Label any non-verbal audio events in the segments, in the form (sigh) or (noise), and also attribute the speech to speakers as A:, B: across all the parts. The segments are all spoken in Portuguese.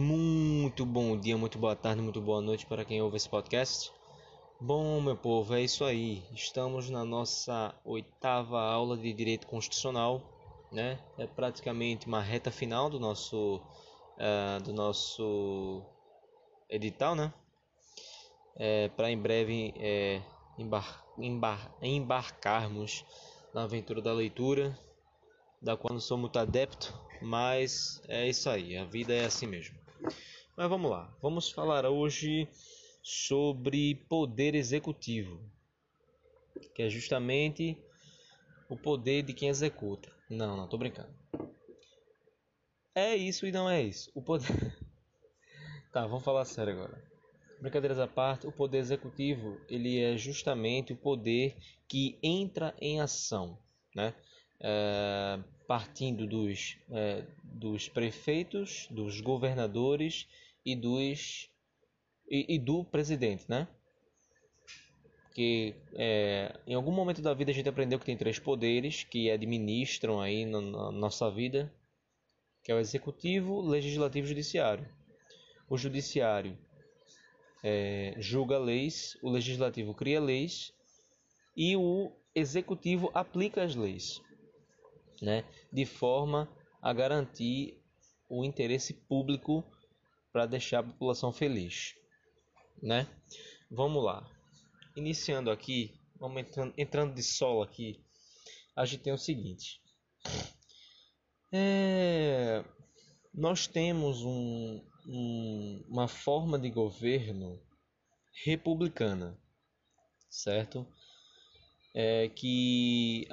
A: Muito bom dia, muito boa tarde, muito boa noite para quem ouve esse podcast. Bom, meu povo, é isso aí. Estamos na nossa oitava aula de Direito Constitucional, né? É praticamente uma reta final do nosso uh, do nosso edital, né? É, para em breve é, embar embar embarcarmos na aventura da leitura, da qual não sou muito adepto, mas é isso aí, a vida é assim mesmo. Mas vamos lá, vamos falar hoje sobre poder executivo, que é justamente o poder de quem executa. Não, não, tô brincando. É isso e não é isso. O poder. (laughs) tá, vamos falar sério agora. Brincadeiras à parte, o poder executivo ele é justamente o poder que entra em ação, né? É, partindo dos, é, dos prefeitos, dos governadores e dos e, e do presidente, né? Que é, em algum momento da vida a gente aprendeu que tem três poderes que administram aí na, na nossa vida, que é o executivo, legislativo e judiciário. O judiciário é, julga leis, o legislativo cria leis e o executivo aplica as leis, né, de forma a garantir o interesse público para deixar a população feliz, né? Vamos lá. Iniciando aqui, vamos entrando, entrando de solo aqui, a gente tem o seguinte. É, nós temos um, um, uma forma de governo republicana, certo? É, que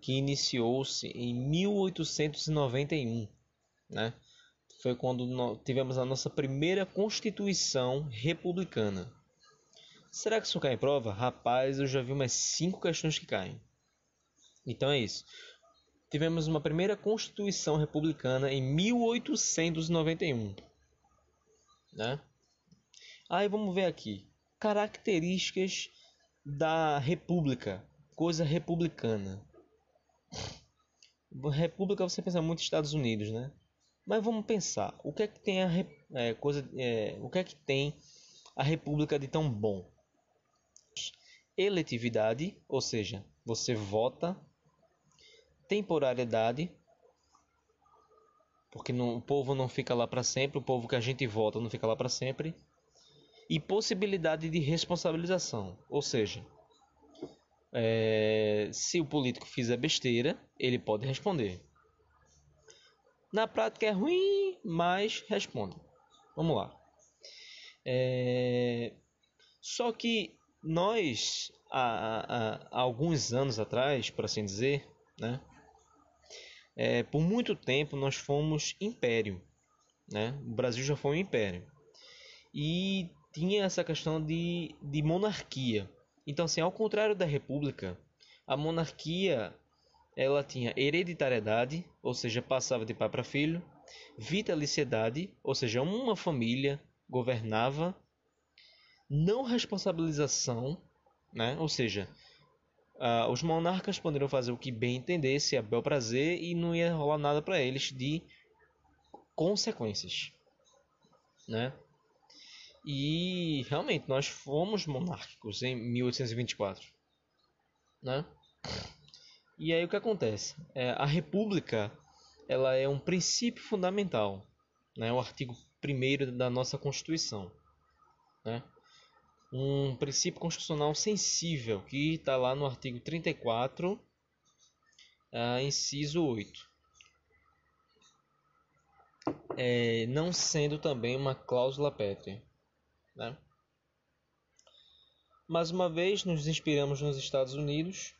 A: que iniciou-se em 1891, né? Foi quando tivemos a nossa primeira Constituição republicana. Será que isso cai em prova? Rapaz, eu já vi umas cinco questões que caem. Então é isso. Tivemos uma primeira Constituição republicana em 1891 né? Aí vamos ver aqui. Características da república, coisa republicana. República você pensa muito Estados Unidos, né? Mas vamos pensar, o que é que tem a é, coisa, é, o que é que tem a república de tão bom? Eletividade, ou seja, você vota. Temporariedade, porque não, o povo não fica lá para sempre, o povo que a gente vota não fica lá para sempre. E possibilidade de responsabilização, ou seja, é, se o político fizer besteira, ele pode responder. Na prática é ruim, mas responde. Vamos lá. É, só que nós, há, há, há alguns anos atrás, por assim dizer, né, é, por muito tempo nós fomos império, né? O Brasil já foi um império e tinha essa questão de, de monarquia. Então, assim, ao contrário da república, a monarquia ela tinha hereditariedade, ou seja, passava de pai para filho, vitaliciedade, ou seja, uma família governava, não responsabilização, né? ou seja, Uh, os monarcas poderiam fazer o que bem entendesse, a bel prazer, e não ia rolar nada para eles de consequências, né? E realmente nós fomos monárquicos em 1824, né? E aí o que acontece? É, a república ela é um princípio fundamental, né? O artigo 1 da nossa Constituição, né? um princípio constitucional sensível que está lá no artigo 34, uh, ah, inciso 8. É, não sendo também uma cláusula pétrea. Né? Mais uma vez, nos inspiramos nos Estados Unidos,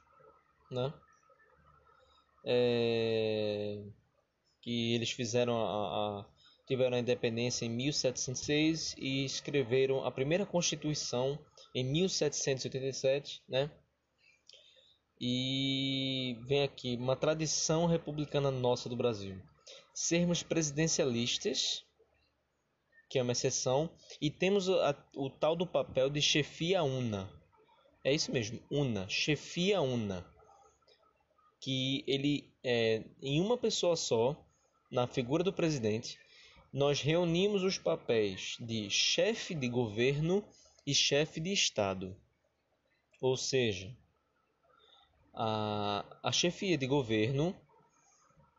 A: né? É, que eles fizeram a, a tiveram a independência em 1706 e escreveram a primeira Constituição em 1787, né? E vem aqui uma tradição republicana nossa do Brasil. Sermos presidencialistas, que é uma exceção, e temos a, o tal do papel de chefia una. É isso mesmo, una, chefia una. Que ele é em uma pessoa só, na figura do presidente, nós reunimos os papéis de chefe de governo e chefe de Estado. Ou seja, a, a chefia de governo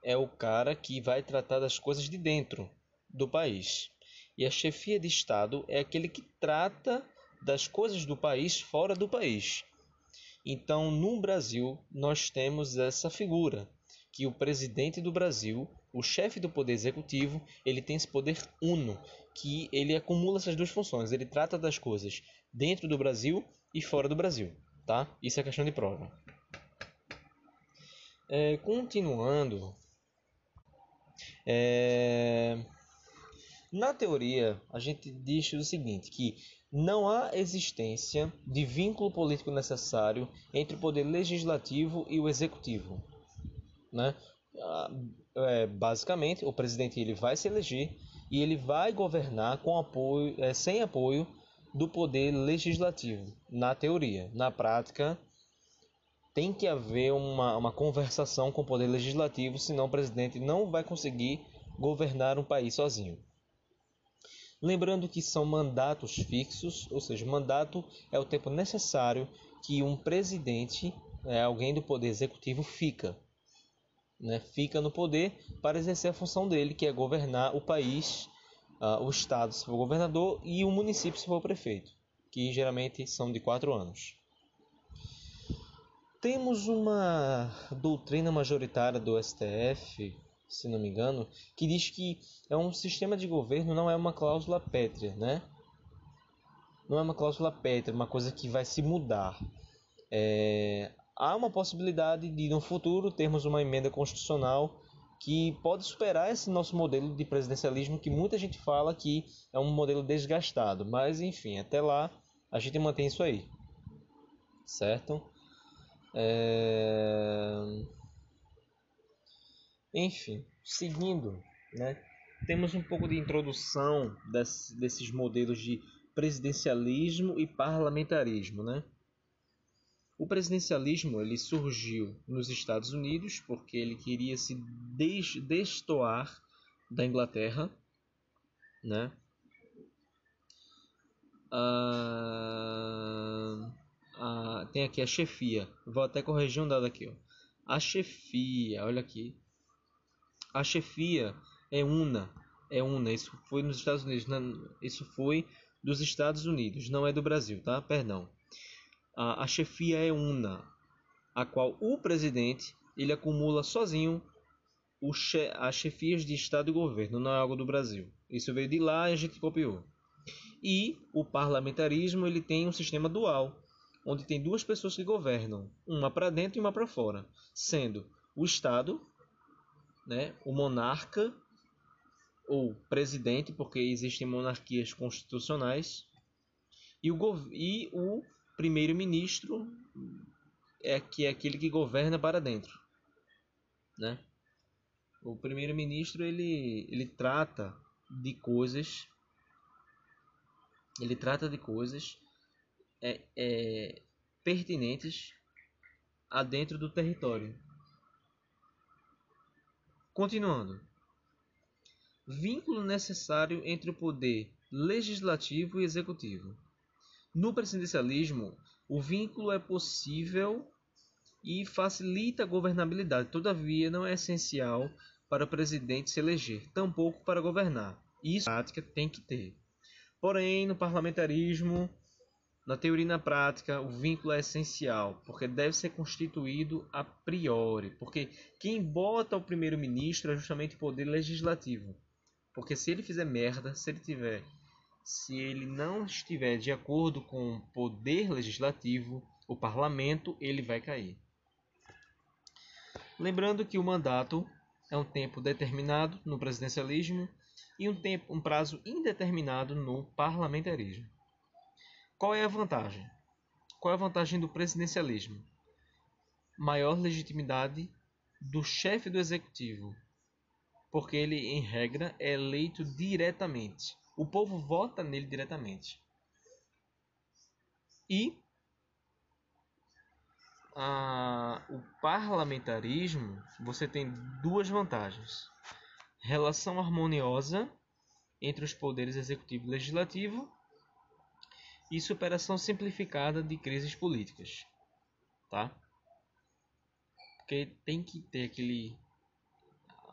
A: é o cara que vai tratar das coisas de dentro do país. E a chefia de Estado é aquele que trata das coisas do país fora do país. Então, no Brasil, nós temos essa figura, que o presidente do Brasil, o chefe do poder executivo, ele tem esse poder uno, que ele acumula essas duas funções. Ele trata das coisas dentro do Brasil e fora do Brasil, tá? Isso é questão de prova. É, continuando, é, na teoria a gente diz o seguinte, que não há existência de vínculo político necessário entre o poder legislativo e o executivo, né? Ah, é, basicamente, o presidente ele vai se eleger e ele vai governar com apoio, é, sem apoio do poder legislativo, na teoria. Na prática, tem que haver uma, uma conversação com o poder legislativo, senão o presidente não vai conseguir governar um país sozinho. Lembrando que são mandatos fixos, ou seja, mandato é o tempo necessário que um presidente, é, alguém do poder executivo, fica. Né, fica no poder para exercer a função dele, que é governar o país, uh, o estado se for governador e o município se for prefeito, que geralmente são de quatro anos. Temos uma doutrina majoritária do STF, se não me engano, que diz que é um sistema de governo não é uma cláusula pétrea, né? Não é uma cláusula pétrea, uma coisa que vai se mudar. É... Há uma possibilidade de no futuro termos uma emenda constitucional que pode superar esse nosso modelo de presidencialismo que muita gente fala que é um modelo desgastado, mas enfim, até lá a gente mantém isso aí, certo? É... Enfim, seguindo, né, temos um pouco de introdução desse, desses modelos de presidencialismo e parlamentarismo. Né? O presidencialismo ele surgiu nos Estados Unidos porque ele queria se destoar da Inglaterra, né? Ah, a, tem aqui a chefia. Vou até corrigir um dado aqui. Ó. A chefia, olha aqui. A chefia é una. É una. Isso foi nos Estados Unidos. Isso foi dos Estados Unidos, não é do Brasil, tá? Perdão. A, a chefia é una, a qual o presidente ele acumula sozinho o che as chefias de Estado e governo, não é algo do Brasil. Isso veio de lá e a gente copiou. E o parlamentarismo ele tem um sistema dual, onde tem duas pessoas que governam, uma para dentro e uma para fora, sendo o Estado, né, o monarca ou presidente, porque existem monarquias constitucionais, e o, o primeiro-ministro é que é aquele que governa para dentro, né? O primeiro-ministro ele ele trata de coisas ele trata de coisas é, é, pertinentes a dentro do território. Continuando. Vínculo necessário entre o poder legislativo e executivo. No presidencialismo, o vínculo é possível e facilita a governabilidade, todavia não é essencial para o presidente se eleger, tampouco para governar. Isso prática tem que ter. Porém, no parlamentarismo, na teoria e na prática, o vínculo é essencial, porque deve ser constituído a priori, porque quem bota o primeiro-ministro é justamente o poder legislativo. Porque se ele fizer merda, se ele tiver, se ele não estiver de acordo com o poder legislativo, o parlamento, ele vai cair. Lembrando que o mandato é um tempo determinado no presidencialismo e um tempo, um prazo indeterminado no parlamentarismo. Qual é a vantagem? Qual é a vantagem do presidencialismo? Maior legitimidade do chefe do executivo, porque ele, em regra, é eleito diretamente. O povo vota nele diretamente. E a, o parlamentarismo, você tem duas vantagens: relação harmoniosa entre os poderes executivo e legislativo e superação simplificada de crises políticas, tá? Porque tem que ter aquele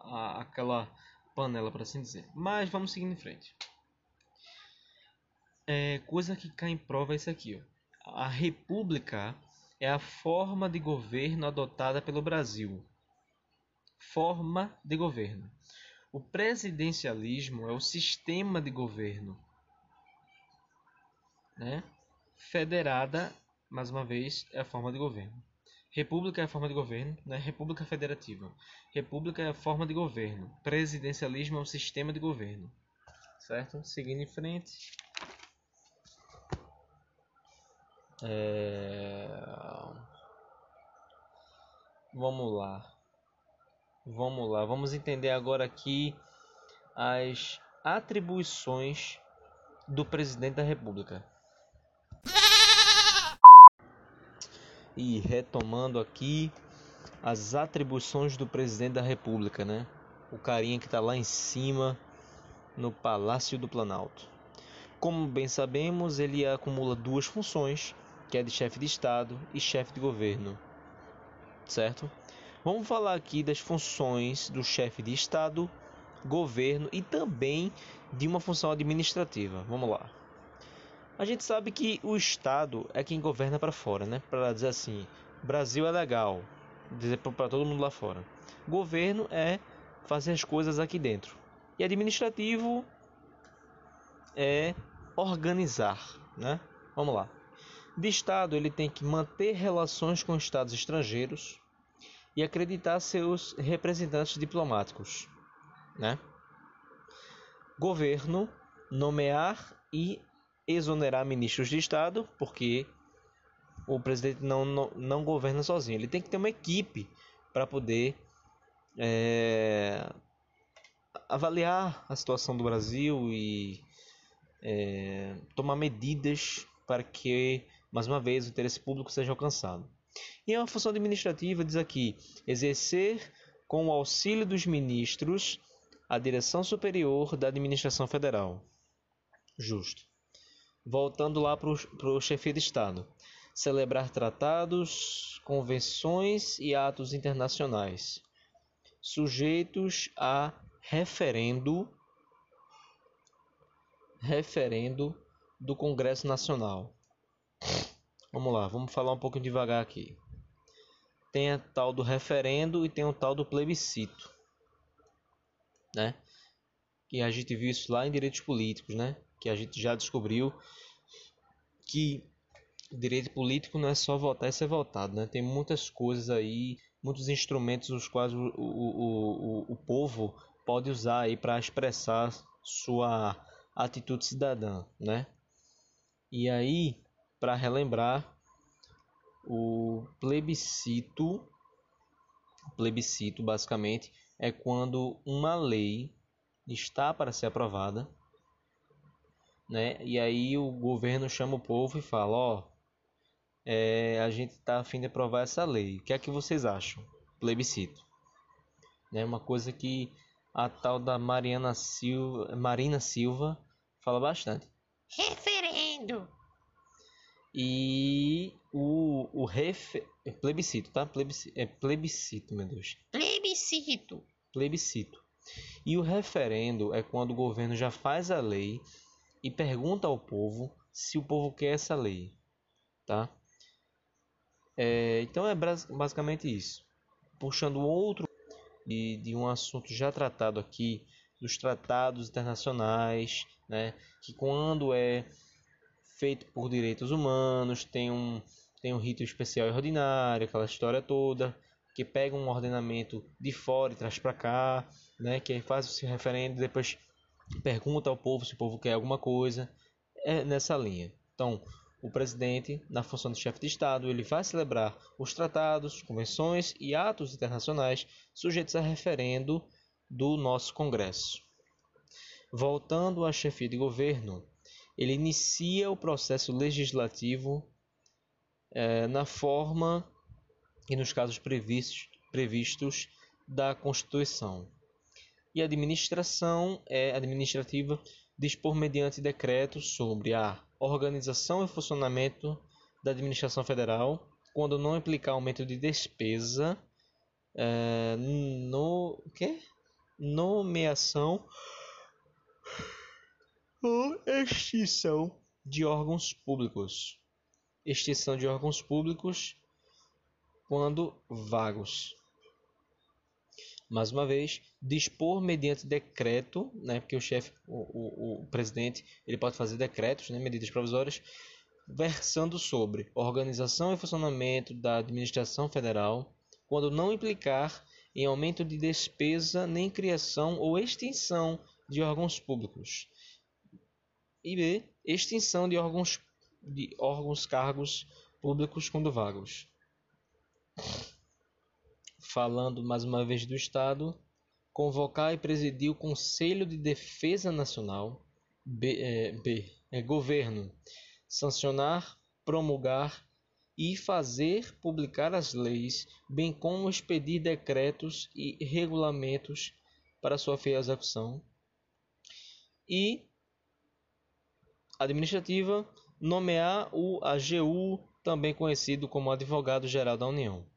A: a, aquela panela para assim dizer. Mas vamos seguindo em frente. É, coisa que cai em prova é isso aqui, ó. A república é a forma de governo adotada pelo Brasil. Forma de governo. O presidencialismo é o sistema de governo. Né? Federada, mais uma vez, é a forma de governo. República é a forma de governo, né? República Federativa. República é a forma de governo. Presidencialismo é o sistema de governo. Certo? Seguindo em frente. É... Vamos lá. Vamos lá. Vamos entender agora aqui as atribuições do presidente da República. E retomando aqui as atribuições do presidente da República, né? O carinha que está lá em cima no Palácio do Planalto. Como bem sabemos, ele acumula duas funções, que é de chefe de Estado e chefe de governo. Certo? Vamos falar aqui das funções do chefe de Estado, governo e também de uma função administrativa. Vamos lá. A gente sabe que o Estado é quem governa para fora, né? Para dizer assim, Brasil é legal, dizer para todo mundo lá fora. Governo é fazer as coisas aqui dentro. E administrativo é organizar, né? Vamos lá. De Estado, ele tem que manter relações com estados estrangeiros e acreditar seus representantes diplomáticos, né? Governo nomear e exonerar ministros de Estado, porque o presidente não, não, não governa sozinho. Ele tem que ter uma equipe para poder é, avaliar a situação do Brasil e é, tomar medidas para que, mais uma vez, o interesse público seja alcançado. E é uma função administrativa, diz aqui, exercer com o auxílio dos ministros a direção superior da administração federal. Justo voltando lá para o chefe de Estado, celebrar tratados, convenções e atos internacionais sujeitos a referendo referendo do Congresso Nacional. Vamos lá, vamos falar um pouco devagar aqui. Tem a tal do referendo e tem o tal do plebiscito, né? Que a gente viu isso lá em direitos políticos, né? Que a gente já descobriu que direito político não é só votar e ser votado, né? Tem muitas coisas aí, muitos instrumentos os quais o, o, o, o povo pode usar aí para expressar sua atitude cidadã, né? E aí, para relembrar, o plebiscito, plebiscito basicamente é quando uma lei está para ser aprovada né? E aí o governo chama o povo e fala, ó, é, a gente está a fim de aprovar essa lei. O que é que vocês acham? Plebiscito. Né? Uma coisa que a tal da Mariana Silva, Marina Silva fala bastante.
B: Referendo.
A: E o, o ref, é plebiscito, tá? Plebiscito, é plebiscito, meu Deus.
B: Plebiscito.
A: Plebiscito. E o referendo é quando o governo já faz a lei e pergunta ao povo se o povo quer essa lei, tá? É, então é basicamente isso. Puxando outro de, de um assunto já tratado aqui, dos tratados internacionais, né? Que quando é feito por direitos humanos, tem um, tem um rito especial e ordinário, aquela história toda, que pega um ordenamento de fora e traz para cá, né? Que faz esse referendo, depois pergunta ao povo se o povo quer alguma coisa, é nessa linha. Então, o presidente, na função de chefe de Estado, ele vai celebrar os tratados, convenções e atos internacionais sujeitos a referendo do nosso Congresso. Voltando à chefia de governo, ele inicia o processo legislativo é, na forma e nos casos previstos, previstos da Constituição E administração é administrativa dispor mediante decreto sobre a organização e funcionamento da administração federal, quando não implicar aumento de despesa, é, no que nomeação ou extinção de órgãos públicos. Extinção de órgãos públicos quando vagos. Mais uma vez, dispor mediante decreto, né, porque o chefe, o, o, o presidente, ele pode fazer decretos, né, medidas provisórias, versando sobre organização e funcionamento da administração federal, quando não implicar em aumento de despesa nem criação ou extinção de órgãos públicos. E B, extinção de órgãos de órgãos cargos públicos quando vagos. Falando mais uma vez do Estado, convocar e presidir o Conselho de Defesa Nacional, B, é, B é, Governo, sancionar, promulgar e fazer publicar as leis, bem como expedir decretos e regulamentos para sua fiel execução. E administrativa, nomear o AGU, também conhecido como Advogado-Geral da União.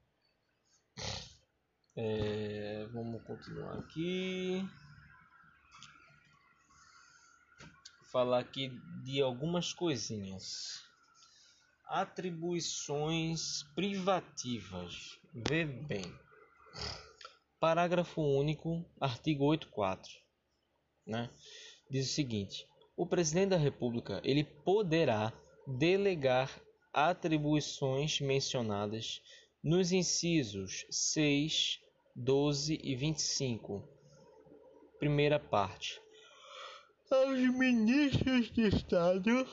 A: É, vamos continuar aqui. Falar aqui de algumas coisinhas. Atribuições privativas. Vê bem. Parágrafo único, artigo 84, né? Diz o seguinte: o presidente da República ele poderá delegar atribuições mencionadas nos incisos 6, 12 e 25. Primeira parte. Aos ministros de Estado,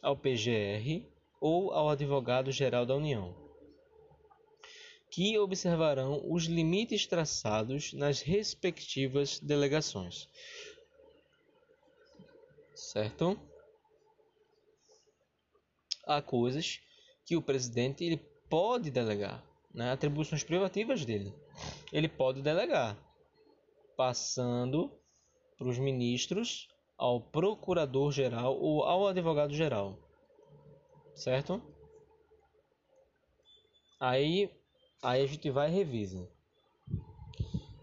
A: ao PGR ou ao Advogado-Geral da União, que observarão os limites traçados nas respectivas delegações. Certo? Há coisas que o presidente ele pode delegar, né? atribuições privativas dele. Ele pode delegar, passando para os ministros, ao procurador-geral ou ao advogado-geral. Certo? Aí, aí a gente vai e revisa.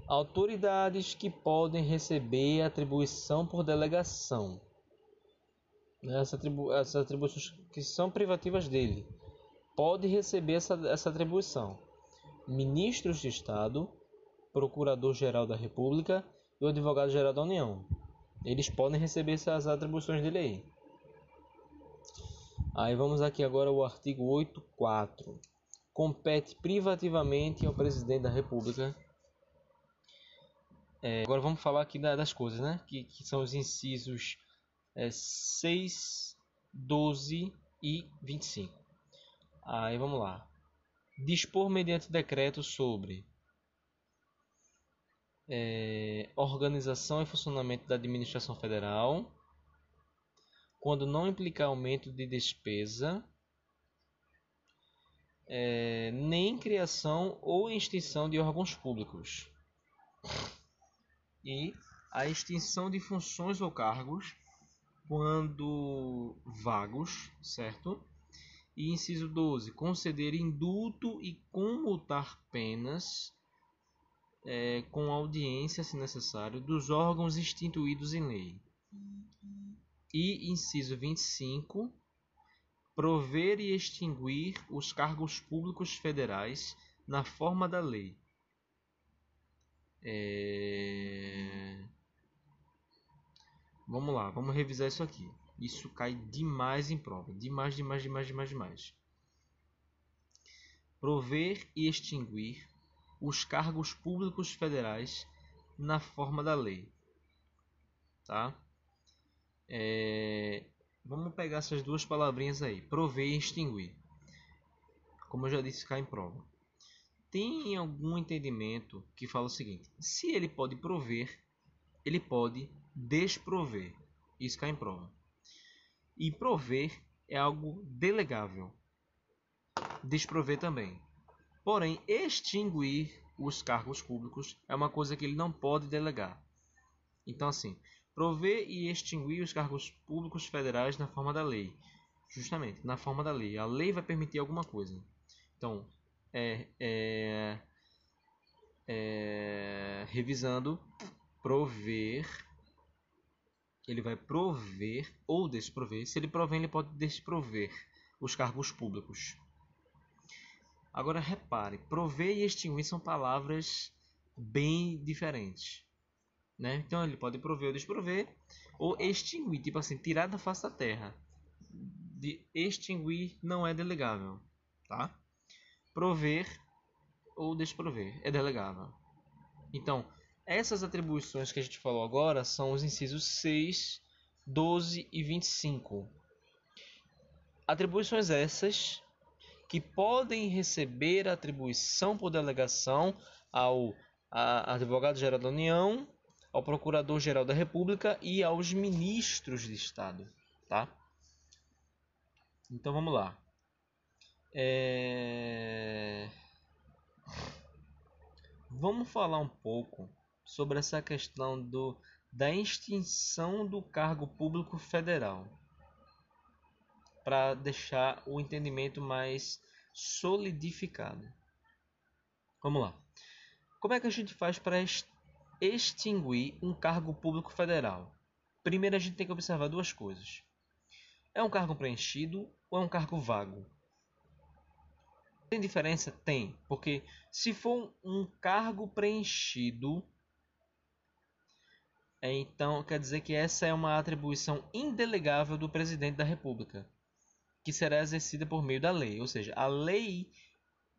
A: Autoridades que podem receber atribuição por delegação. Essa atribu essas atribuições que são privativas dele pode receber essa, essa atribuição. Ministros de Estado, Procurador-Geral da República e o Advogado-Geral da União. Eles podem receber essas atribuições dele aí. Aí vamos aqui agora ao artigo 8.4. Compete privativamente ao Presidente da República. É, agora vamos falar aqui das coisas, né? Que, que são os incisos é, 6, 12 e 25. Aí vamos lá. Dispor mediante decreto sobre é, organização e funcionamento da administração federal, quando não implicar aumento de despesa, é, nem criação ou extinção de órgãos públicos, e a extinção de funções ou cargos quando vagos, certo? E inciso 12, conceder indulto e comutar penas é, com audiência, se necessário, dos órgãos instituídos em lei. E inciso 25, prover e extinguir os cargos públicos federais na forma da lei. É... Vamos lá, vamos revisar isso aqui. Isso cai demais em prova. Demais, demais, demais, demais, demais. Prover e extinguir os cargos públicos federais na forma da lei. Tá? É... Vamos pegar essas duas palavrinhas aí. Prover e extinguir. Como eu já disse, cai em prova. Tem algum entendimento que fala o seguinte: se ele pode prover, ele pode desprover. Isso cai em prova. E prover é algo delegável. Desprover também. Porém, extinguir os cargos públicos é uma coisa que ele não pode delegar. Então, assim, prover e extinguir os cargos públicos federais na forma da lei. Justamente, na forma da lei. A lei vai permitir alguma coisa. Então, é, é, é revisando, prover ele vai prover ou desprover. Se ele prover, ele pode desprover os cargos públicos. Agora repare, prover e extinguir são palavras bem diferentes. Né? Então ele pode prover ou desprover, ou extinguir, tipo assim, tirar da face da terra. De extinguir não é delegável, tá? Prover ou desprover é delegável. Então, essas atribuições que a gente falou agora são os incisos 6, 12 e 25. Atribuições essas que podem receber atribuição por delegação ao advogado-geral da União, ao procurador-geral da República e aos ministros de Estado, tá? Então vamos lá. É... Vamos falar um pouco sobre essa questão do, da extinção do cargo público federal para deixar o entendimento mais solidificado. Vamos lá. Como é que a gente faz para extinguir um cargo público federal? Primeiro a gente tem que observar duas coisas. É um cargo preenchido ou é um cargo vago? Tem diferença? Tem, porque se for um cargo preenchido, então, quer dizer que essa é uma atribuição indelegável do presidente da República, que será exercida por meio da lei. Ou seja, a lei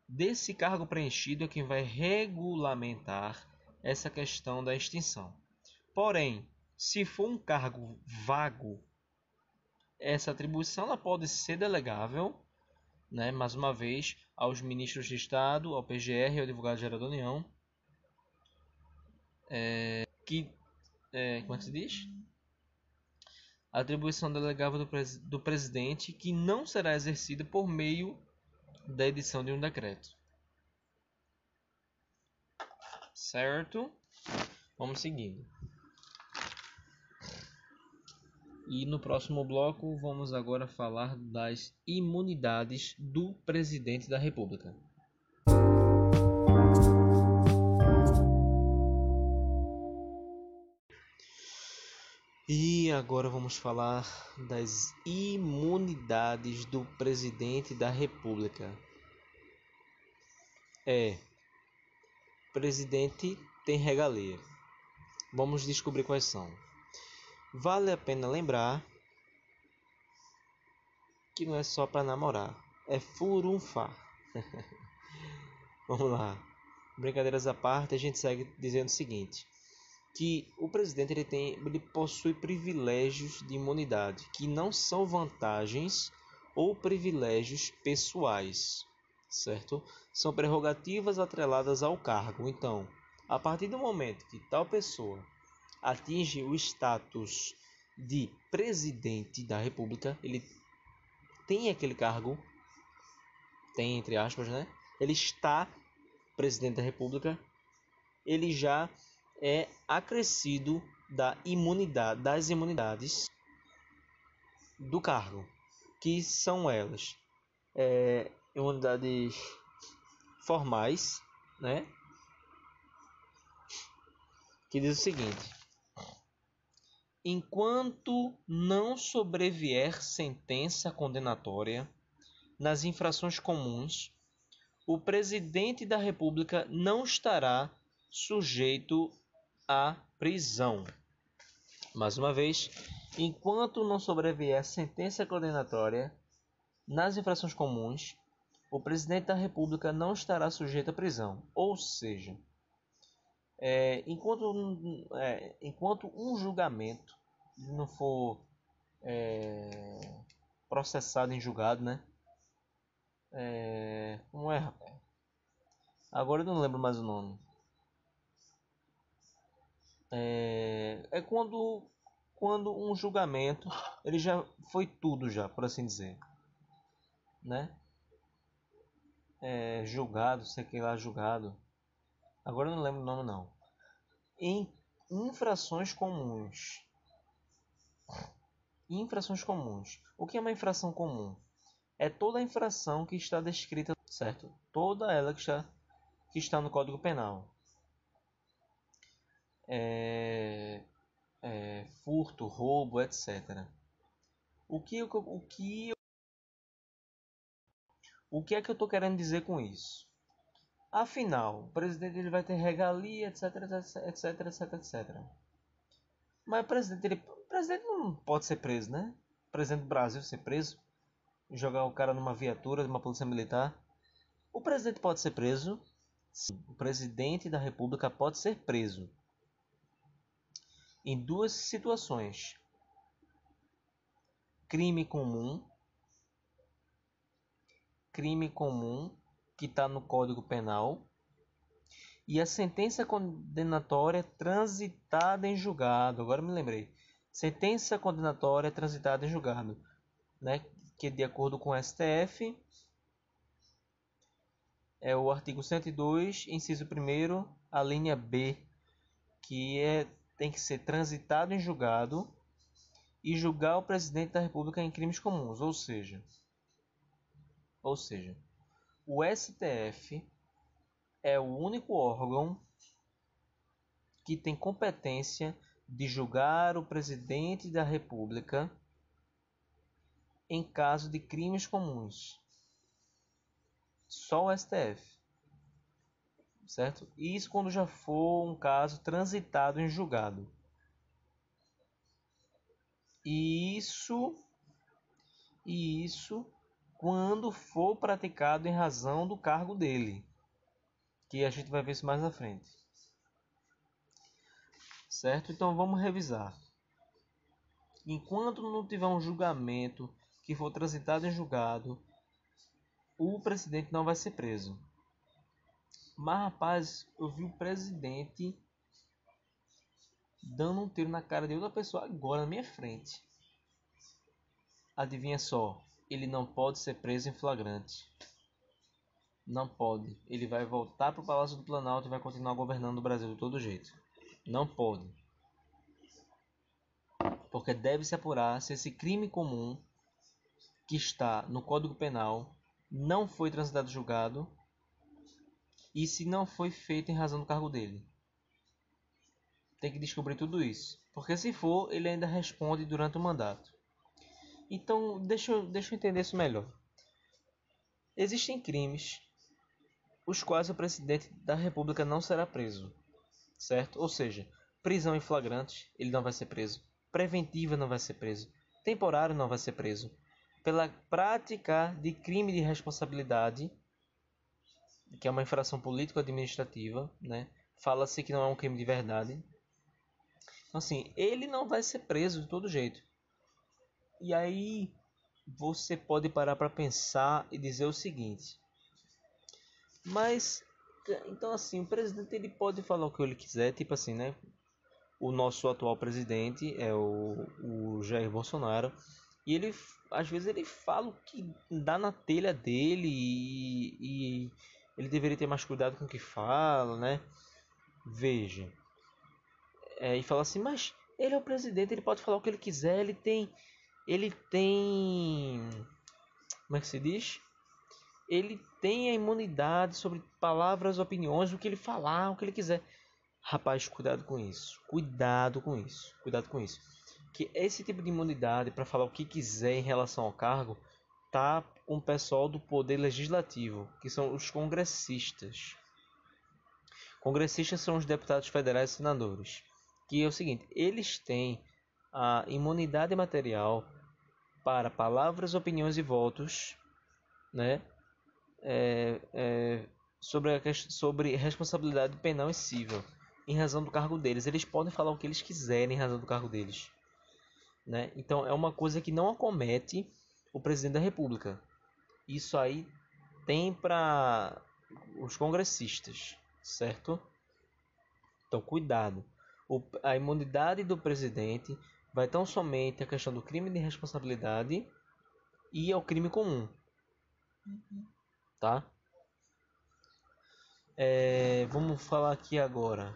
A: desse cargo preenchido é quem vai regulamentar essa questão da extinção. Porém, se for um cargo vago, essa atribuição ela pode ser delegável, né, mais uma vez, aos ministros de Estado, ao PGR ao advogado-geral da União, é, que é, como é que se diz? Atribuição delegável do, pres do presidente que não será exercida por meio da edição de um decreto. Certo? Vamos seguindo. E no próximo bloco vamos agora falar das imunidades do presidente da República. E agora vamos falar das imunidades do presidente da República. É, presidente tem regalia. Vamos descobrir quais são. Vale a pena lembrar que não é só para namorar, é furunfar. (laughs) Vamos lá. Brincadeiras à parte, a gente segue dizendo o seguinte: que o presidente ele tem, ele possui privilégios de imunidade que não são vantagens ou privilégios pessoais, certo? São prerrogativas atreladas ao cargo. Então, a partir do momento que tal pessoa atinge o status de presidente da República, ele tem aquele cargo, tem entre aspas, né? Ele está presidente da República, ele já é acrescido da imunidade, das imunidades do cargo, que são elas é, imunidades formais, né? Que diz o seguinte: enquanto não sobrevier sentença condenatória nas infrações comuns, o presidente da República não estará sujeito a prisão. Mais uma vez, enquanto não sobrevier sentença condenatória nas infrações comuns, o presidente da República não estará sujeito à prisão. Ou seja, é, enquanto, é, enquanto um julgamento não for é, processado em julgado, né? É, como é, rapaz? Agora eu não lembro mais o nome é, é quando quando um julgamento ele já foi tudo já por assim dizer né é, julgado sei que lá julgado Agora não lembro o nome não. Em infrações comuns. Infrações comuns. O que é uma infração comum? É toda a infração que está descrita, certo? Toda ela que está, que está no Código Penal. É, é, furto, roubo, etc. O que, o que, o que é que eu estou querendo dizer com isso? Afinal, o presidente ele vai ter regalia, etc, etc, etc, etc. Mas o presidente, ele, o presidente não pode ser preso, né? O presidente do Brasil ser preso, jogar o cara numa viatura de uma polícia militar. O presidente pode ser preso. Sim, o presidente da República pode ser preso em duas situações: crime comum, crime comum que está no Código Penal e a sentença condenatória transitada em julgado. Agora me lembrei. Sentença condenatória transitada em julgado, né? Que de acordo com o STF é o artigo 102, inciso 1 a linha B, que é tem que ser transitado em julgado e julgar o presidente da República em crimes comuns, ou seja, ou seja, o STF é o único órgão que tem competência de julgar o presidente da República em caso de crimes comuns. Só o STF certo? Isso quando já for um caso transitado em julgado. E isso e isso quando for praticado em razão do cargo dele, que a gente vai ver isso mais à frente. Certo? Então vamos revisar. Enquanto não tiver um julgamento que for transitado em julgado, o presidente não vai ser preso. Mas, rapaz, eu vi o presidente dando um tiro na cara de outra pessoa agora na minha frente. Adivinha só, ele não pode ser preso em flagrante. Não pode. Ele vai voltar para o Palácio do Planalto e vai continuar governando o Brasil de todo jeito. Não pode. Porque deve se apurar se esse crime comum que está no Código Penal não foi transitado julgado e se não foi feito em razão do cargo dele. Tem que descobrir tudo isso, porque se for, ele ainda responde durante o mandato. Então, deixa eu, deixa eu entender isso melhor. Existem crimes os quais o presidente da República não será preso, certo? Ou seja, prisão em flagrante, ele não vai ser preso. Preventiva não vai ser preso. Temporário não vai ser preso. Pela prática de crime de responsabilidade que é uma infração político-administrativa, né? Fala-se que não é um crime de verdade. Então, assim, ele não vai ser preso de todo jeito. E aí você pode parar para pensar e dizer o seguinte: mas então assim, o presidente ele pode falar o que ele quiser, tipo assim, né? O nosso atual presidente é o, o Jair Bolsonaro e ele às vezes ele fala o que dá na telha dele e, e ele deveria ter mais cuidado com o que fala, né? Veja. É, e fala assim, mas ele é o presidente, ele pode falar o que ele quiser, ele tem. Ele tem. Como é que se diz? Ele tem a imunidade sobre palavras, opiniões, o que ele falar, o que ele quiser. Rapaz, cuidado com isso. Cuidado com isso. Cuidado com isso. Que esse tipo de imunidade para falar o que quiser em relação ao cargo tá com o pessoal do poder legislativo, que são os congressistas. Congressistas são os deputados federais e senadores, que é o seguinte, eles têm a imunidade material para palavras, opiniões e votos, né? É, é, sobre, a, sobre responsabilidade penal e civil, em razão do cargo deles. Eles podem falar o que eles quiserem em razão do cargo deles. Né? Então é uma coisa que não acomete o presidente da República. Isso aí tem para os congressistas, certo? Então, cuidado. O, a imunidade do presidente vai tão somente a questão do crime de responsabilidade e ao crime comum. Tá? É, vamos falar aqui agora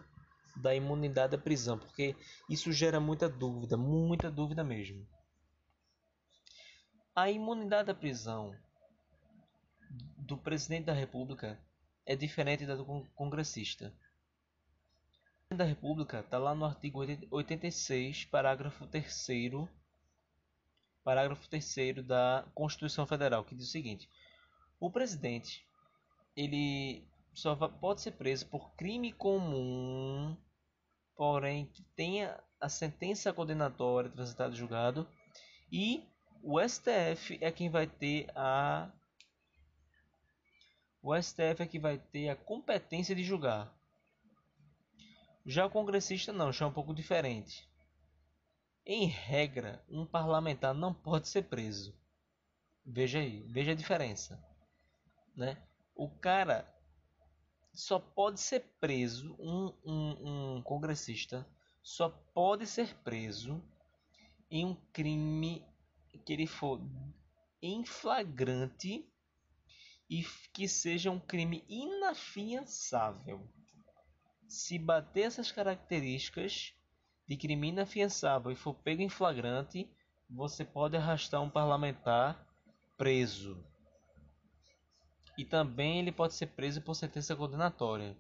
A: da imunidade à prisão, porque isso gera muita dúvida, muita dúvida mesmo. A imunidade à prisão do presidente da República é diferente da do congressista. O presidente da República está lá no artigo 86, parágrafo 3 parágrafo 3 da Constituição Federal, que diz o seguinte: O presidente ele só pode ser preso por crime comum, porém que tenha a sentença condenatória transitada julgado e o STF é quem vai ter a o STF é que vai ter a competência de julgar. Já o congressista não, já é um pouco diferente. Em regra, um parlamentar não pode ser preso. Veja aí, veja a diferença, né? O cara só pode ser preso, um, um, um congressista só pode ser preso em um crime que ele for em flagrante e que seja um crime inafiançável. Se bater essas características de crime inafiançável e for pego em flagrante, você pode arrastar um parlamentar preso. E também ele pode ser preso por sentença condenatória.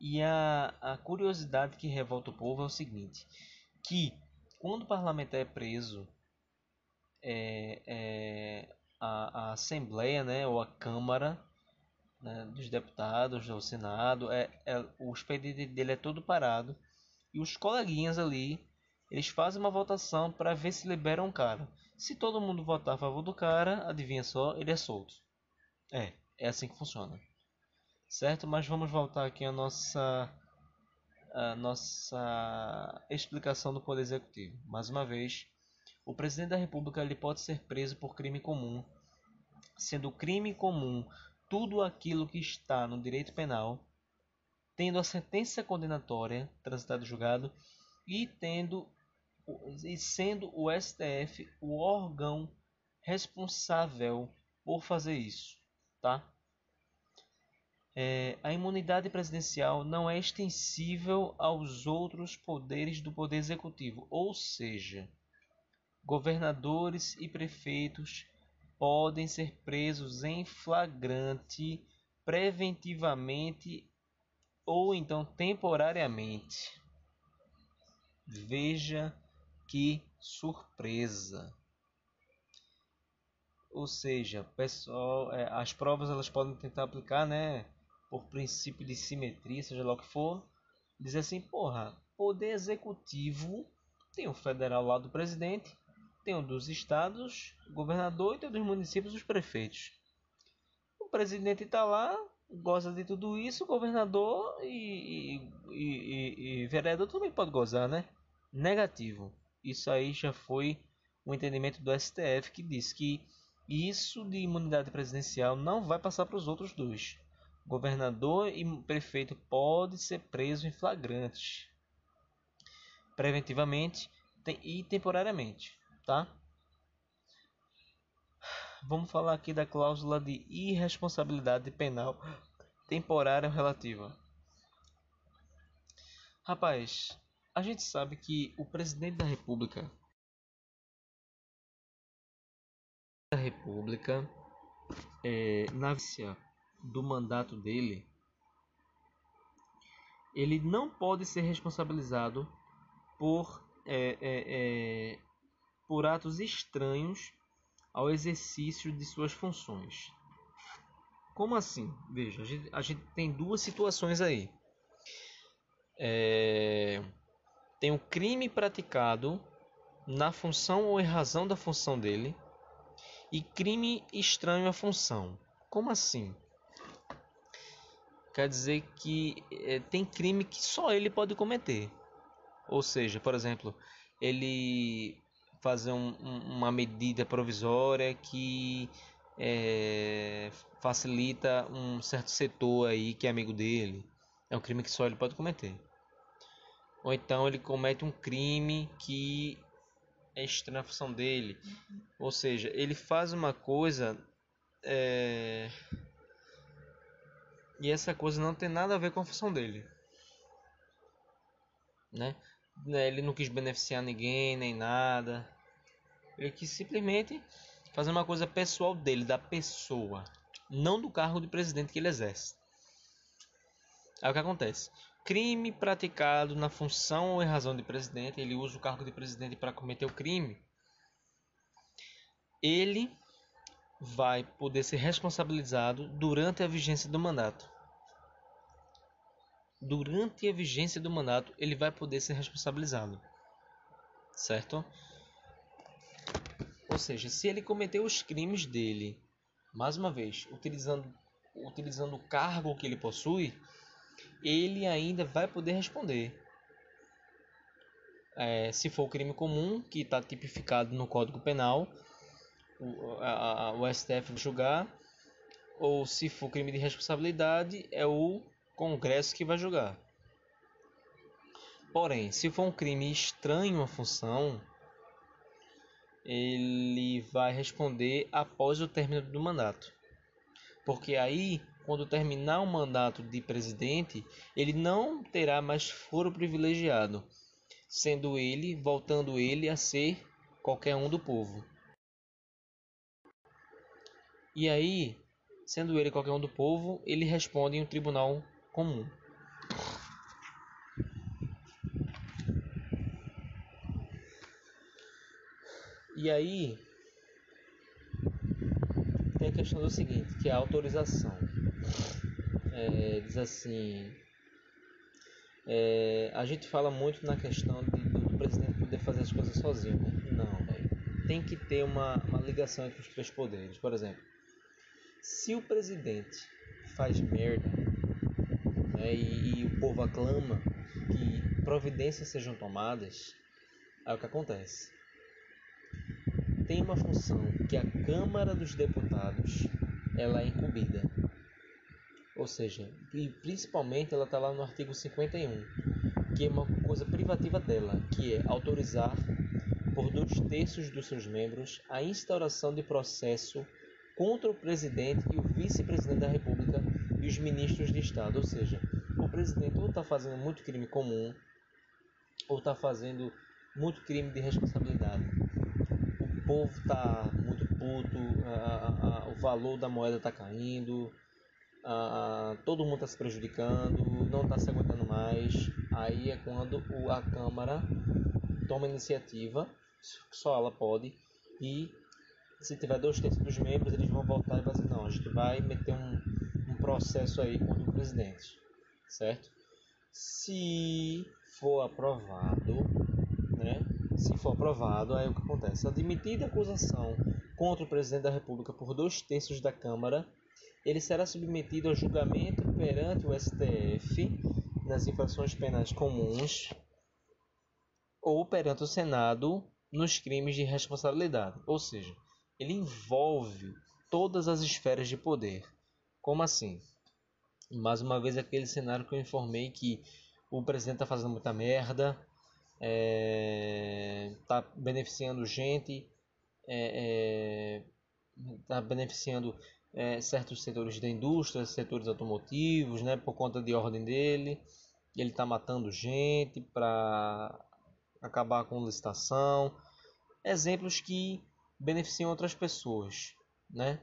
A: E a, a curiosidade que revolta o povo é o seguinte: que quando o parlamentar é preso, é, é, a, a Assembleia, né, ou a Câmara né, dos Deputados, ou Senado, é, é, o expediente dele é todo parado e os coleguinhas ali eles fazem uma votação para ver se liberam o cara. Se todo mundo votar a favor do cara, adivinha só, ele é solto. É, é assim que funciona. Certo? Mas vamos voltar aqui à nossa a nossa explicação do poder executivo. Mais uma vez, o presidente da República ele pode ser preso por crime comum, sendo crime comum tudo aquilo que está no direito penal, tendo a sentença condenatória transitada julgado e tendo e sendo o STF o órgão responsável por fazer isso, tá? É, a imunidade presidencial não é extensível aos outros poderes do poder executivo, ou seja, governadores e prefeitos podem ser presos em flagrante, preventivamente ou então temporariamente. Veja que surpresa! Ou seja, pessoal, é, as provas elas podem tentar aplicar, né, por princípio de simetria, seja lá o que for, dizer assim, porra, poder executivo tem o federal lá do presidente, tem o dos estados, o governador, e tem o dos municípios, os prefeitos. O presidente está lá, goza de tudo isso, o governador e, e, e, e, vereador também pode gozar, né? Negativo. Isso aí já foi o entendimento do STF que diz que isso de imunidade presidencial não vai passar para os outros dois. Governador e prefeito pode ser preso em flagrante, preventivamente e temporariamente tá? Vamos falar aqui da cláusula de irresponsabilidade penal temporária relativa. Rapaz, a gente sabe que o presidente da República da República é, na do mandato dele ele não pode ser responsabilizado por é, é, é, por atos estranhos ao exercício de suas funções. Como assim? Veja, a gente, a gente tem duas situações aí. É, tem um crime praticado na função ou em razão da função dele e crime estranho à função. Como assim? Quer dizer que é, tem crime que só ele pode cometer. Ou seja, por exemplo, ele fazer um, uma medida provisória que é, facilita um certo setor aí que é amigo dele. É um crime que só ele pode cometer. Ou então ele comete um crime que é estranho à função dele. Ou seja, ele faz uma coisa é, E essa coisa não tem nada a ver com a função dele. Né? Né? Ele não quis beneficiar ninguém, nem nada. Ele quis simplesmente fazer uma coisa pessoal dele, da pessoa, não do cargo de presidente que ele exerce. Aí o que acontece? Crime praticado na função ou em razão de presidente, ele usa o cargo de presidente para cometer o crime. Ele vai poder ser responsabilizado durante a vigência do mandato. Durante a vigência do mandato, ele vai poder ser responsabilizado. Certo? Ou seja, se ele cometeu os crimes dele, mais uma vez, utilizando, utilizando o cargo que ele possui, ele ainda vai poder responder. É, se for crime comum, que está tipificado no Código Penal, o, a, a, o STF julgar, ou se for crime de responsabilidade, é o Congresso que vai julgar. Porém, se for um crime estranho à função, ele vai responder após o término do mandato. Porque aí, quando terminar o mandato de presidente, ele não terá mais foro privilegiado, sendo ele, voltando ele a ser qualquer um do povo. E aí, sendo ele qualquer um do povo, ele responde em um tribunal comum. E aí tem a questão do seguinte, que é a autorização. É, diz assim, é, a gente fala muito na questão de, do, presidente poder fazer as coisas sozinho. Né? Não, véio. tem que ter uma, uma ligação entre os três poderes. Por exemplo, se o presidente faz merda né, e, e, o povo aclama que providências sejam tomadas, é o que acontece. Tem uma função que a Câmara dos Deputados ela é incumbida. Ou seja, e principalmente ela está lá no artigo 51, que é uma coisa privativa dela, que é autorizar por dois terços dos seus membros a instauração de processo contra o presidente e o vice-presidente da República e os ministros de Estado. Ou seja, o presidente ou está fazendo muito crime comum ou está fazendo muito crime de responsabilidade. O povo está muito puto, a, a, o valor da moeda está caindo, a, todo mundo está se prejudicando, não está se aguentando mais. Aí é quando o, a Câmara toma iniciativa, só ela pode, e se tiver dois terços dos membros, eles vão voltar e vai dizer, não, a gente vai meter um processo aí contra o presidente, certo? Se for aprovado, né? Se for aprovado, aí o que acontece? Admitida a acusação contra o presidente da República por dois terços da Câmara, ele será submetido ao julgamento perante o STF nas infrações penais comuns ou perante o Senado nos crimes de responsabilidade. Ou seja, ele envolve todas as esferas de poder. Como assim? Mais uma vez aquele cenário que eu informei que o presidente está fazendo muita merda, está é, tá beneficiando gente, está é, é, tá beneficiando é, certos setores da indústria, setores automotivos, né, por conta de ordem dele. Ele está matando gente para acabar com licitação. Exemplos que beneficiam outras pessoas, né?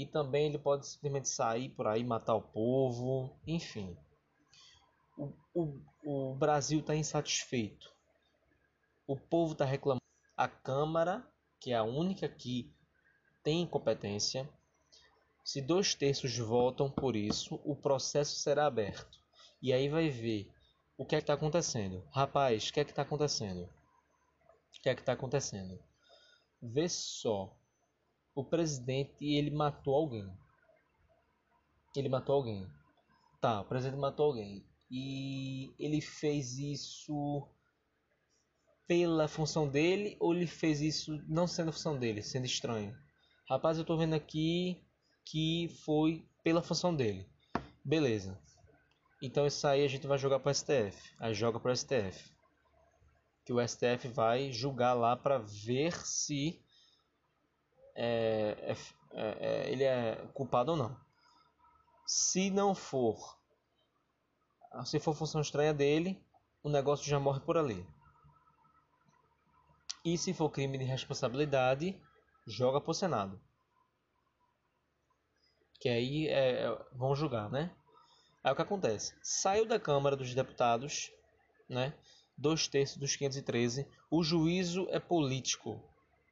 A: E também ele pode simplesmente sair por aí, matar o povo, enfim. O, o, o Brasil está insatisfeito. O povo está reclamando. A Câmara, que é a única que tem competência, se dois terços votam por isso, o processo será aberto. E aí vai ver o que é que está acontecendo. Rapaz, o que é que está acontecendo? O que é que está acontecendo? Vê só. O presidente ele matou alguém. Ele matou alguém. Tá, o presidente matou alguém. E ele fez isso pela função dele ou ele fez isso não sendo função dele, sendo estranho? Rapaz, eu tô vendo aqui que foi pela função dele. Beleza. Então isso aí a gente vai jogar para o STF. Aí joga para o STF que o STF vai julgar lá para ver se é, é, é, é, ele é culpado ou não. Se não for, se for função estranha dele, o negócio já morre por ali. E se for crime de responsabilidade, joga para o Senado. Que aí é, é, vão julgar, né? Aí o que acontece? Saiu da Câmara dos Deputados, né? Dois terços dos 513. O juízo é político,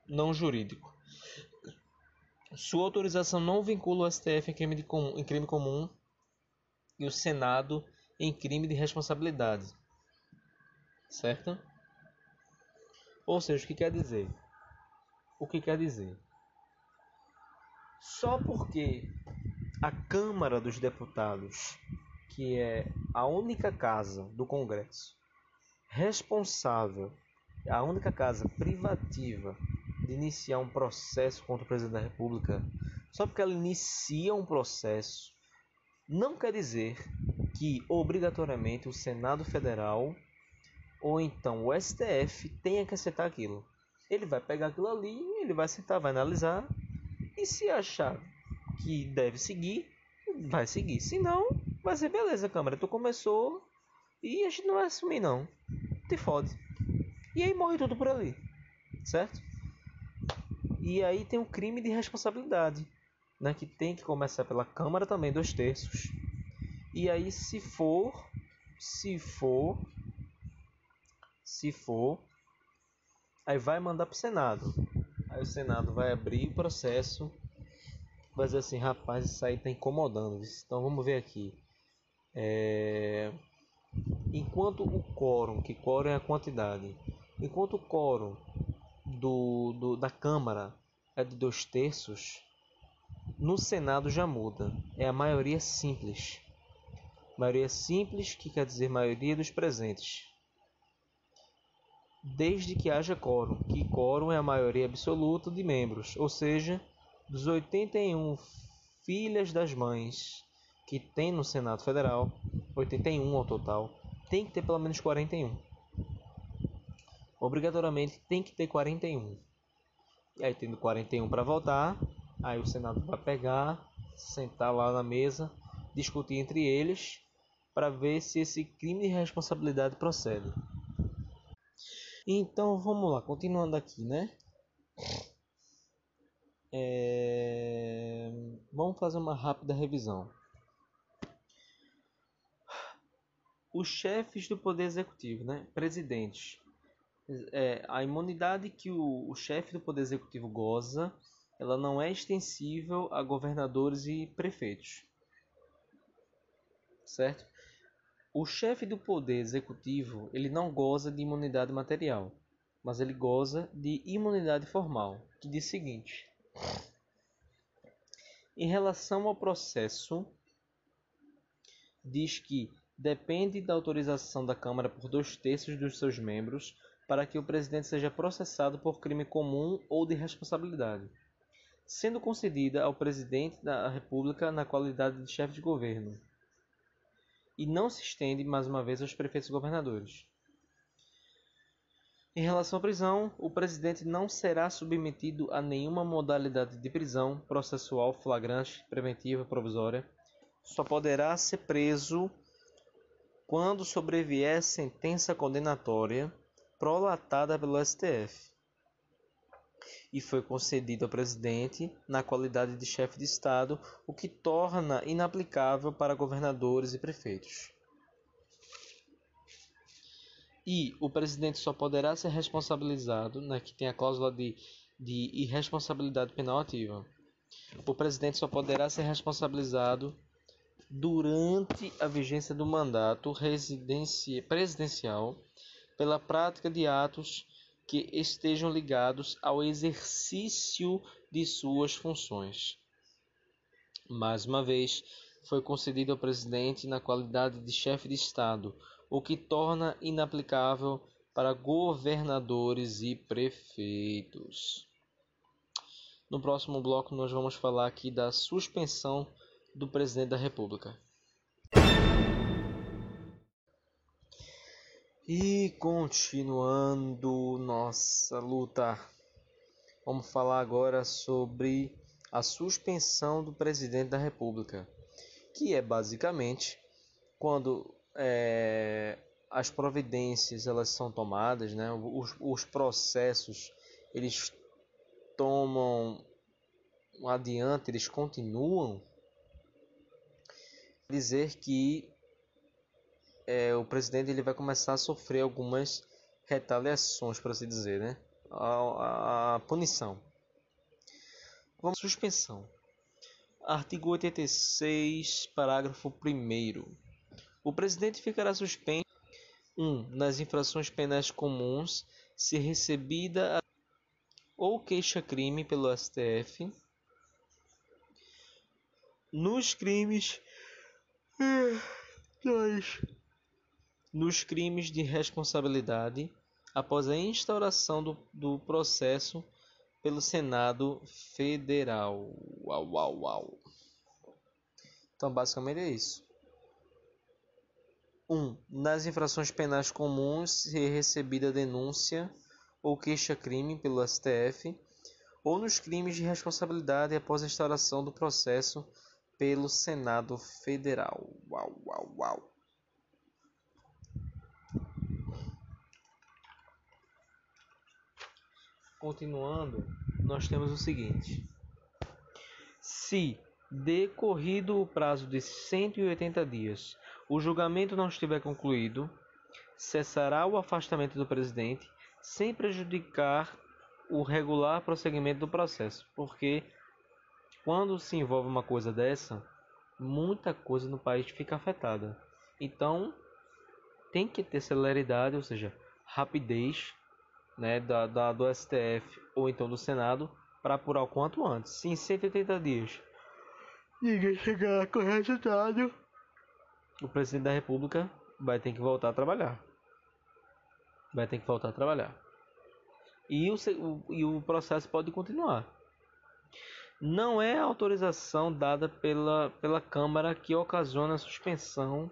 A: não jurídico. Sua autorização não vincula o STF em crime, de em crime comum e o Senado em crime de responsabilidade. Certo? Ou seja, o que quer dizer? O que quer dizer? Só porque a Câmara dos Deputados, que é a única casa do Congresso responsável, a única casa privativa de iniciar um processo contra o presidente da República, só porque ela inicia um processo, não quer dizer que obrigatoriamente o Senado Federal ou então o STF tenha que aceitar aquilo. Ele vai pegar aquilo ali, ele vai aceitar, vai analisar e se achar que deve seguir, vai seguir. Se não, vai ser beleza, câmera. Tu começou e a gente não vai assumir não. Te fode. E aí morre tudo por ali. Certo? E aí tem o crime de responsabilidade, né, que tem que começar pela Câmara também, dois terços. E aí se for, se for, se for, aí vai mandar para o Senado. Aí o Senado vai abrir o processo, vai dizer assim, rapaz, isso aí tá incomodando. Então vamos ver aqui. É... Enquanto o quórum, que quórum é a quantidade, enquanto o quórum do, do, da Câmara é de dois terços, no Senado já muda. É a maioria simples. Maioria simples, que quer dizer maioria dos presentes. Desde que haja quórum, que quórum é a maioria absoluta de membros, ou seja, dos 81 filhas das mães que tem no Senado Federal, 81 ao total, tem que ter pelo menos 41 obrigatoriamente tem que ter 41. E aí, tendo 41 para votar, aí o Senado vai pegar, sentar lá na mesa, discutir entre eles para ver se esse crime de responsabilidade procede. Então vamos lá, continuando aqui, né? É... Vamos fazer uma rápida revisão. Os chefes do Poder Executivo, né? Presidentes, é, a imunidade que o, o chefe do Poder Executivo goza, ela não é extensível a governadores e prefeitos. Certo? O chefe do Poder Executivo, ele não goza de imunidade material, mas ele goza de imunidade formal, que diz o seguinte: Em relação ao processo, diz que depende da autorização da Câmara por dois terços dos seus membros para que o presidente seja processado por crime comum ou de responsabilidade, sendo concedida ao presidente da República na qualidade de chefe de governo, e não se estende mais uma vez aos prefeitos e governadores. Em relação à prisão, o presidente não será submetido a nenhuma modalidade de prisão processual, flagrante, preventiva, provisória. Só poderá ser preso quando sobrevier sentença condenatória prolatada pelo STF e foi concedido ao presidente na qualidade de chefe de Estado, o que torna inaplicável para governadores e prefeitos. E o presidente só poderá ser responsabilizado, né, que tem a cláusula de, de irresponsabilidade penal ativa. O presidente só poderá ser responsabilizado durante a vigência do mandato presidencial pela prática de atos que estejam ligados ao exercício de suas funções. Mais uma vez, foi concedido ao presidente na qualidade de chefe de Estado, o que torna inaplicável para governadores e prefeitos. No próximo bloco, nós vamos falar aqui da suspensão do presidente da República. E continuando nossa luta, vamos falar agora sobre a suspensão do presidente da República, que é basicamente quando é, as providências elas são tomadas, né? os, os processos eles tomam adiante, eles continuam, dizer que é, o presidente ele vai começar a sofrer algumas retaliações, para assim dizer, né? A, a, a punição. Vamos suspensão. Artigo 86, parágrafo 1 O presidente ficará suspenso 1. Um, nas infrações penais comuns, se recebida ou queixa-crime pelo STF. Nos crimes. 2. Nos crimes de responsabilidade, após a instauração do, do processo pelo Senado Federal. Uau, uau, uau. Então, basicamente é isso. 1. Um, nas infrações penais comuns, se recebida denúncia ou queixa-crime pelo STF, ou nos crimes de responsabilidade após a instauração do processo pelo Senado Federal. Uau, uau, uau. Continuando, nós temos o seguinte: se decorrido o prazo de 180 dias, o julgamento não estiver concluído, cessará o afastamento do presidente sem prejudicar o regular prosseguimento do processo, porque quando se envolve uma coisa dessa, muita coisa no país fica afetada. Então, tem que ter celeridade, ou seja, rapidez né, da, da, do STF ou então do Senado para apurar o quanto antes. Se em 180 dias ninguém chegar com resultado, o presidente da República vai ter que voltar a trabalhar. Vai ter que voltar a trabalhar. E o, o, e o processo pode continuar. Não é a autorização dada pela, pela Câmara que ocasiona a suspensão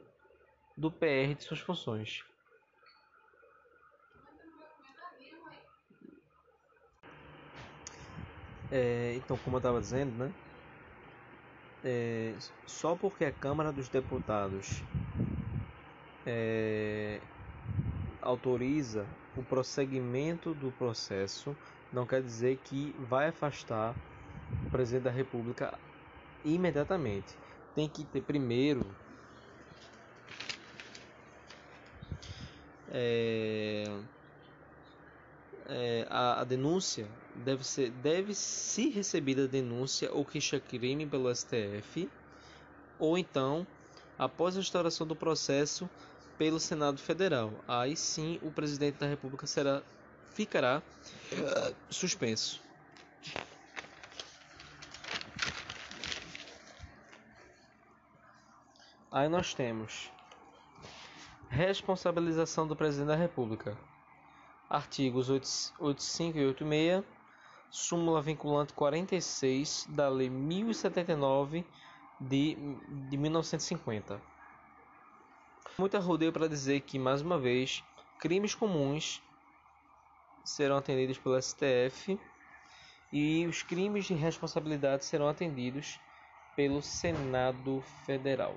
A: do PR de suas funções. É, então, como eu estava dizendo, né? É, só porque a Câmara dos Deputados é, autoriza o prosseguimento do processo, não quer dizer que vai afastar o presidente da República imediatamente. Tem que ter primeiro é, é, a, a, denúncia deve ser deve se recebida a denúncia ou queixa-crime pelo STF ou então após a instauração do processo pelo Senado Federal. Aí sim o presidente da República será ficará uh, suspenso. Aí nós temos responsabilização do presidente da República artigos 85 e 86, súmula vinculante 46 da Lei 1079 de, de 1950. Muita rodeio para dizer que, mais uma vez, crimes comuns serão atendidos pelo STF e os crimes de responsabilidade serão atendidos pelo Senado Federal.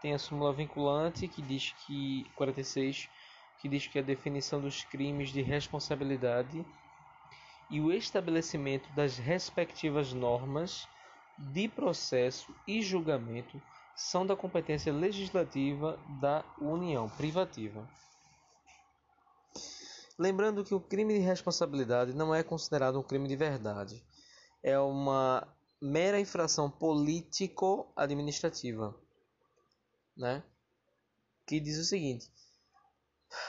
A: Tem a súmula vinculante que diz que 46 que diz que a definição dos crimes de responsabilidade e o estabelecimento das respectivas normas de processo e julgamento são da competência legislativa da União privativa. Lembrando que o crime de responsabilidade não é considerado um crime de verdade, é uma mera infração político-administrativa, né? Que diz o seguinte: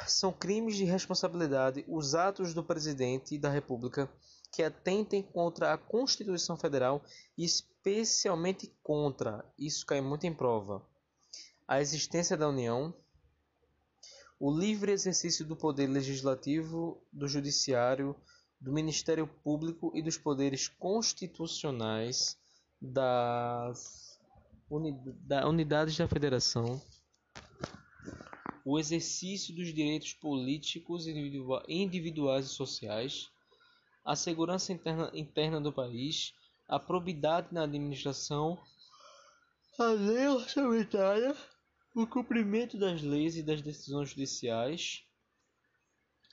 A: são crimes de responsabilidade os atos do presidente da República que atentem contra a Constituição Federal e especialmente contra, isso cai muito em prova, a existência da União, o livre exercício do poder legislativo, do judiciário, do Ministério Público e dos poderes constitucionais das unidades da Federação o exercício dos direitos políticos individuais e sociais, a segurança interna, interna do país, a probidade na administração a lei orçamentária, o cumprimento das leis e das decisões judiciais,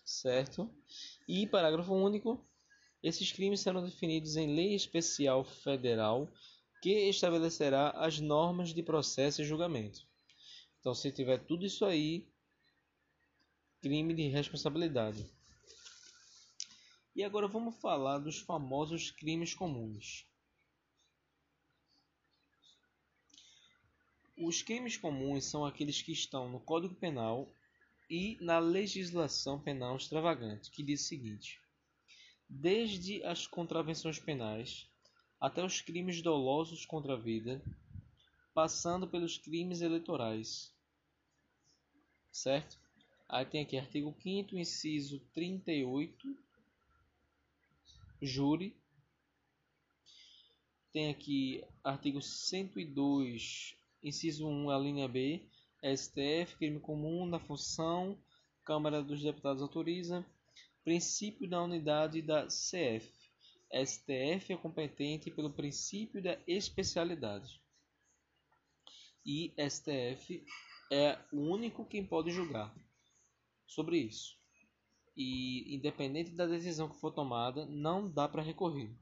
A: certo? E parágrafo único, esses crimes serão definidos em lei especial federal que estabelecerá as normas de processo e julgamento. Então, se tiver tudo isso aí, crime de responsabilidade. E agora vamos falar dos famosos crimes comuns. Os crimes comuns são aqueles que estão no Código Penal e na legislação penal extravagante, que diz o seguinte: desde as contravenções penais até os crimes dolosos contra a vida, passando pelos crimes eleitorais. Certo? Aí tem aqui artigo 5 inciso 38, júri. Tem aqui artigo 102, Inciso 1, a linha B, STF, crime comum na função, Câmara dos Deputados autoriza. Princípio da unidade da CF. STF é competente pelo princípio da especialidade. E STF é o único quem pode julgar sobre isso. E independente da decisão que for tomada, não dá para recorrer.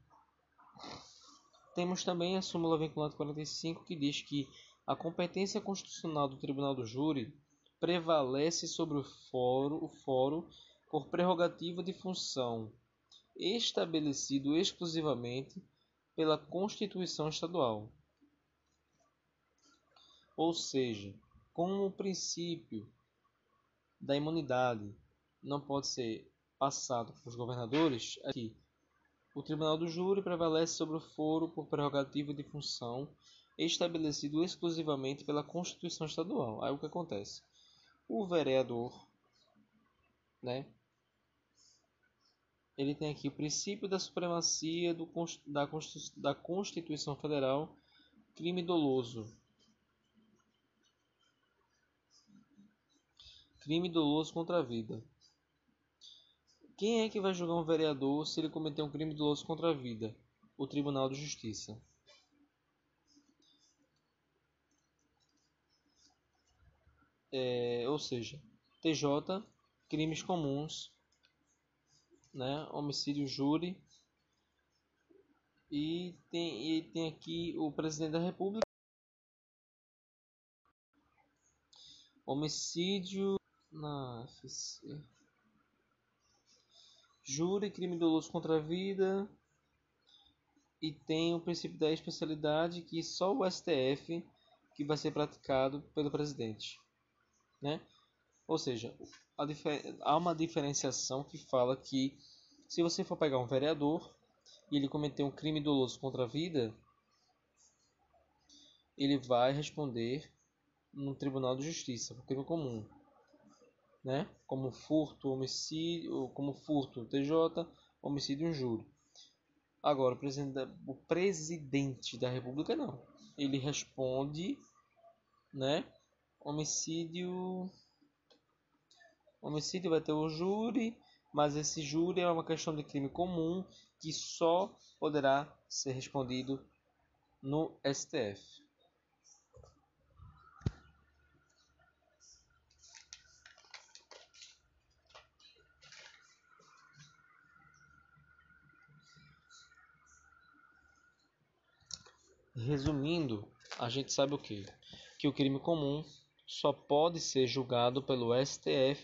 A: Temos também a súmula vinculante 45 que diz que a competência constitucional do Tribunal do Júri prevalece sobre o fórum, o fórum por prerrogativa de função estabelecido exclusivamente pela Constituição Estadual. Ou seja, como o princípio da imunidade não pode ser passado para os governadores, aqui o Tribunal do Júri prevalece sobre o foro por prerrogativa de função estabelecido exclusivamente pela Constituição Estadual. Aí o que acontece? O vereador, né? Ele tem aqui o princípio da supremacia do, da, da Constituição Federal, crime doloso. Crime doloso contra a vida. Quem é que vai julgar um vereador se ele cometer um crime doloso contra a vida? O Tribunal de Justiça. é, ou seja, TJ, crimes comuns, né, homicídio júri, e tem, e tem aqui o presidente da República, homicídio na FC, júri, crime doloso contra a vida, e tem o princípio da especialidade que só o STF que vai ser praticado pelo presidente né? Ou seja, há uma diferenciação que fala que se você for pegar um vereador e ele cometer um crime doloso contra a vida, ele vai responder no Tribunal de Justiça por crime comum, né? Como furto, homicídio, como furto, TJ, homicídio, injúrio. Agora, o presidente, da, República não. Ele responde, né? homicídio. Homicídio vai ter o júri, mas esse júri é uma questão de crime comum que só poderá ser respondido no STF. Resumindo, a gente sabe o que? Que o crime comum só pode ser julgado pelo STF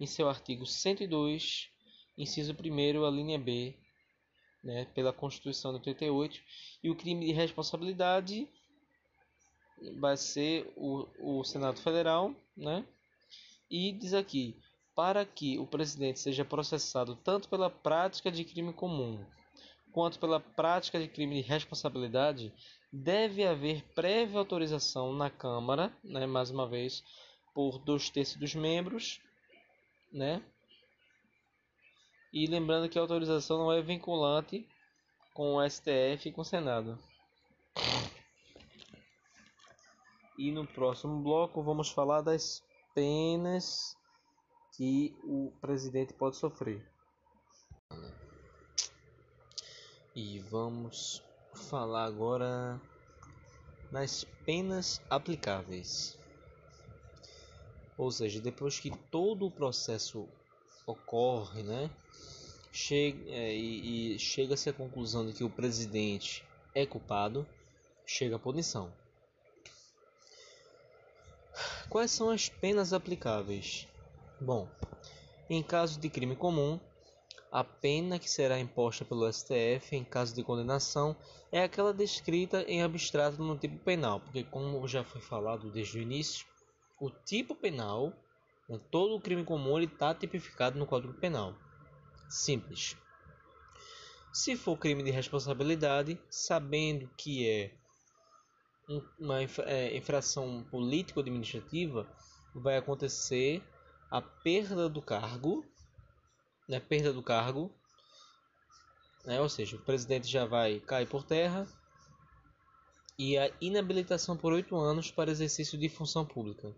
A: em seu artigo 102, inciso 1 a linha B, né, pela Constituição de 88, e o crime de responsabilidade vai ser o, o Senado Federal, né? E diz aqui, para que o presidente seja processado tanto pela prática de crime comum quanto pela prática de crime de responsabilidade, deve haver prévia autorização na Câmara, né, mais uma vez, por dois terços dos membros, né? E lembrando que a autorização não é vinculante com o STF e com o Senado. E no próximo bloco vamos falar das penas que o presidente pode sofrer. E vamos falar agora nas penas aplicáveis. Ou seja, depois que todo o processo ocorre, né, chega, é, e, e chega-se à conclusão de que o presidente é culpado, chega a punição. Quais são as penas aplicáveis? Bom, em caso de crime comum, a pena que será imposta pelo STF em caso de condenação é aquela descrita em abstrato no tipo penal, porque como já foi falado desde o início, o tipo penal, todo o crime comum está tipificado no Código Penal. Simples. Se for crime de responsabilidade, sabendo que é uma é, infração político-administrativa, vai acontecer a perda do cargo, né, perda do cargo, né, ou seja, o presidente já vai cair por terra e a inabilitação por oito anos para exercício de função pública.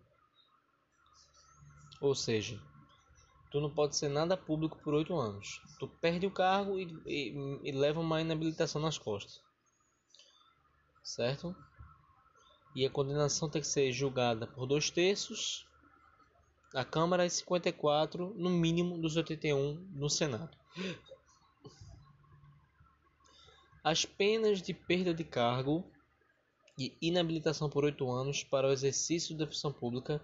A: Ou seja, tu não pode ser nada público por oito anos. Tu perde o cargo e, e, e leva uma inabilitação nas costas. Certo? E a condenação tem que ser julgada por dois terços na Câmara e 54, no mínimo, dos 81 no Senado. As penas de perda de cargo e inabilitação por oito anos para o exercício da função pública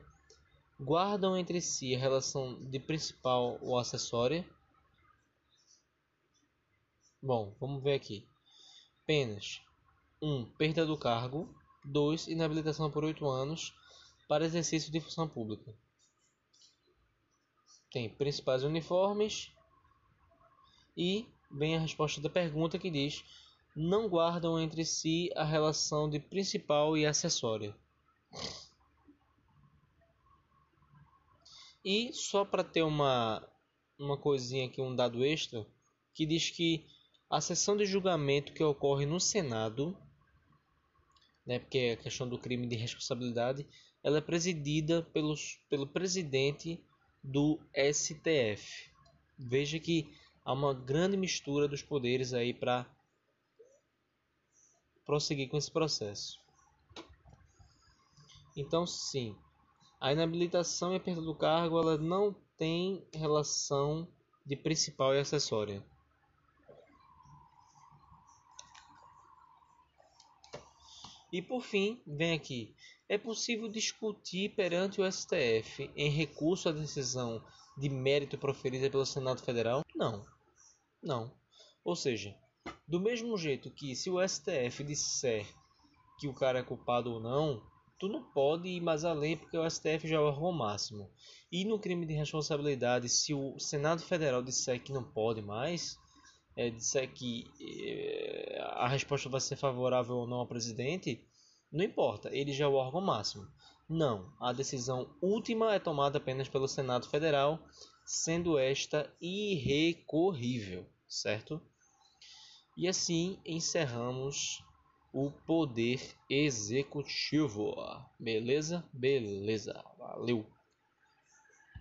A: guardam entre si a relação de principal ou acessória. Bom, vamos ver aqui. Penas: 1. Um, perda do cargo. 2. Inabilitação por 8 anos para exercício de função pública. Tem principais uniformes. E vem a resposta da pergunta que diz: não guardam entre si a relação de principal e acessória. E só para ter uma, uma coisinha aqui, um dado extra, que diz que a sessão de julgamento que ocorre no Senado, né, porque é a questão do crime de responsabilidade, ela é presidida pelos, pelo presidente do STF. Veja que há uma grande mistura dos poderes aí para prosseguir com esse processo. Então, sim, a inabilitação e a perda do cargo ela não tem relação de principal e acessória. E por fim, vem aqui. É possível discutir perante o STF em recurso à decisão de mérito proferida pelo Senado Federal? Não. Não. Ou seja, do mesmo jeito que se o STF disser que o cara é culpado ou não, tu não pode ir mais além porque o STF já é o máximo. E no crime de responsabilidade, se o Senado Federal disser que não pode mais, é, disser que é, a resposta vai ser favorável ou não ao presidente, não importa, ele já é o órgão máximo. Não, a decisão última é tomada apenas pelo Senado Federal, sendo esta irrecorrível, certo? E assim encerramos o poder executivo. Beleza? Beleza. Valeu.